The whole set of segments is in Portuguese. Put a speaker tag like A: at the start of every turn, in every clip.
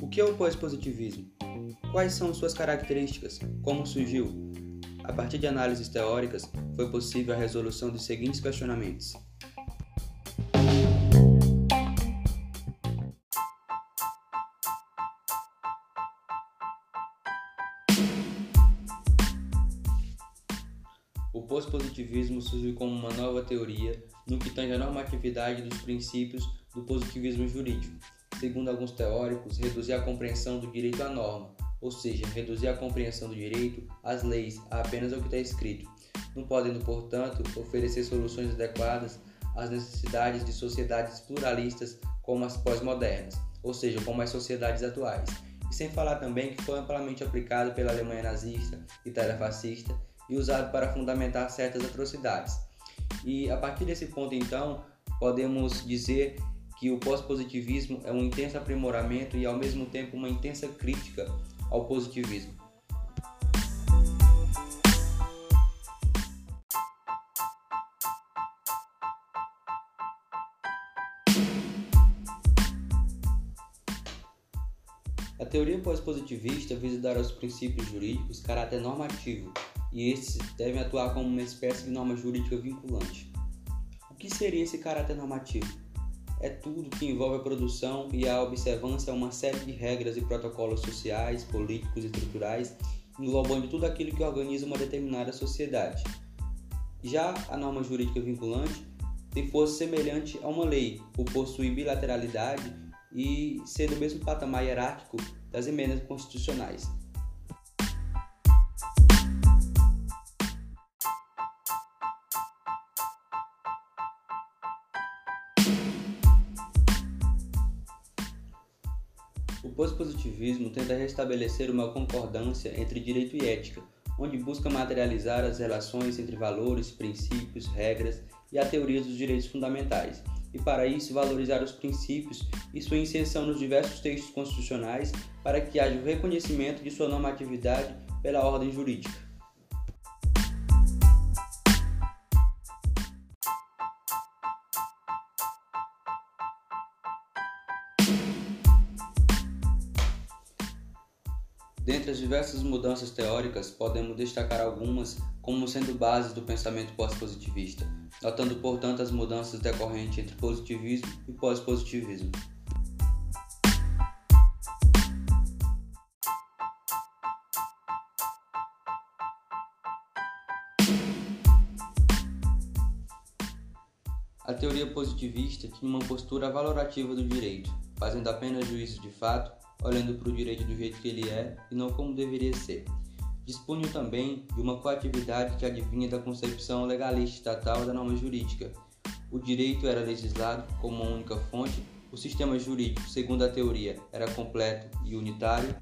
A: O que é o pós-positivismo? Quais são suas características? Como surgiu? A partir de análises teóricas, foi possível a resolução dos seguintes questionamentos. O pós-positivismo surgiu como uma nova teoria no que tange a normatividade dos princípios do positivismo jurídico. Segundo alguns teóricos, reduzir a compreensão do direito à norma, ou seja, reduzir a compreensão do direito às leis a apenas ao que está escrito, não podendo, portanto, oferecer soluções adequadas às necessidades de sociedades pluralistas como as pós-modernas, ou seja, como as sociedades atuais. E sem falar também que foi amplamente aplicado pela Alemanha nazista, Itália fascista e usado para fundamentar certas atrocidades. E a partir desse ponto, então, podemos dizer que o pós-positivismo é um intenso aprimoramento e, ao mesmo tempo, uma intensa crítica ao positivismo. A teoria pós-positivista visa dar aos princípios jurídicos caráter normativo e estes devem atuar como uma espécie de norma jurídica vinculante. O que seria esse caráter normativo? É tudo que envolve a produção e a observância a uma série de regras e protocolos sociais, políticos e estruturais, englobando tudo aquilo que organiza uma determinada sociedade. Já a norma jurídica vinculante tem força semelhante a uma lei, por possuir bilateralidade e ser do mesmo patamar hierárquico das emendas constitucionais. O pós-positivismo tenta restabelecer uma concordância entre direito e ética, onde busca materializar as relações entre valores, princípios, regras e a teoria dos direitos fundamentais, e para isso valorizar os princípios e sua inserção nos diversos textos constitucionais para que haja o reconhecimento de sua normatividade pela ordem jurídica. Dentre as diversas mudanças teóricas, podemos destacar algumas como sendo bases do pensamento pós-positivista, notando, portanto, as mudanças decorrentes entre positivismo e pós-positivismo. A teoria positivista tinha uma postura valorativa do direito, fazendo apenas juízo de fato olhando para o direito do jeito que ele é e não como deveria ser. Dispunham também de uma coatividade que adivinha da concepção legalista estatal da norma jurídica. O direito era legislado como uma única fonte, o sistema jurídico, segundo a teoria, era completo e unitário.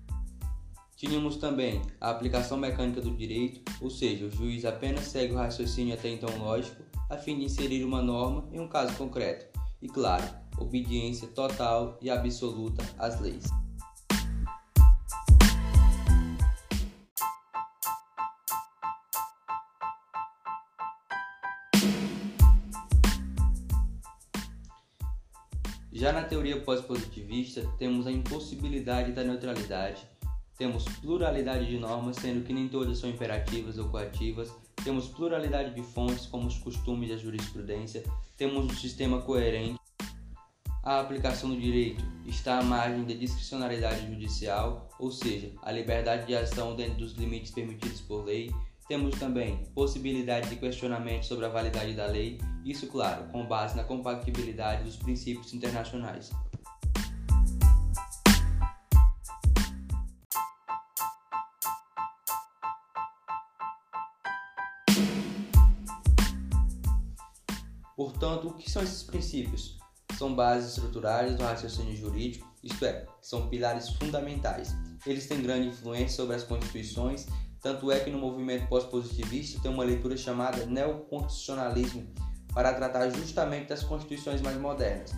A: Tínhamos também a aplicação mecânica do direito, ou seja, o juiz apenas segue o raciocínio até então lógico a fim de inserir uma norma em um caso concreto. E claro, obediência total e absoluta às leis. Já na teoria pós-positivista, temos a impossibilidade da neutralidade, temos pluralidade de normas, sendo que nem todas são imperativas ou coativas, temos pluralidade de fontes, como os costumes da jurisprudência, temos um sistema coerente. A aplicação do direito está à margem da discricionalidade judicial, ou seja, a liberdade de ação dentro dos limites permitidos por lei, temos também possibilidade de questionamento sobre a validade da lei, isso, claro, com base na compatibilidade dos princípios internacionais. Portanto, o que são esses princípios? São bases estruturais do raciocínio jurídico, isto é, são pilares fundamentais. Eles têm grande influência sobre as constituições tanto é que no movimento pós-positivista tem uma leitura chamada neoconstitucionalismo para tratar justamente das constituições mais modernas.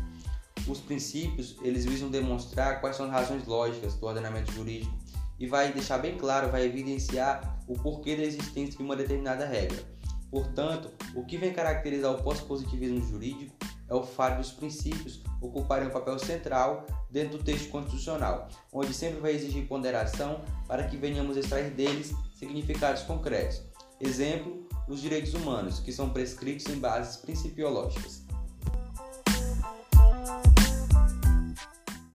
A: Os princípios, eles visam demonstrar quais são as razões lógicas do ordenamento jurídico e vai deixar bem claro, vai evidenciar o porquê da existência de uma determinada regra. Portanto, o que vem caracterizar o pós-positivismo jurídico é o fato dos princípios ocuparem um papel central dentro do texto constitucional, onde sempre vai exigir ponderação para que venhamos extrair deles significados concretos. Exemplo, os direitos humanos, que são prescritos em bases principiológicas.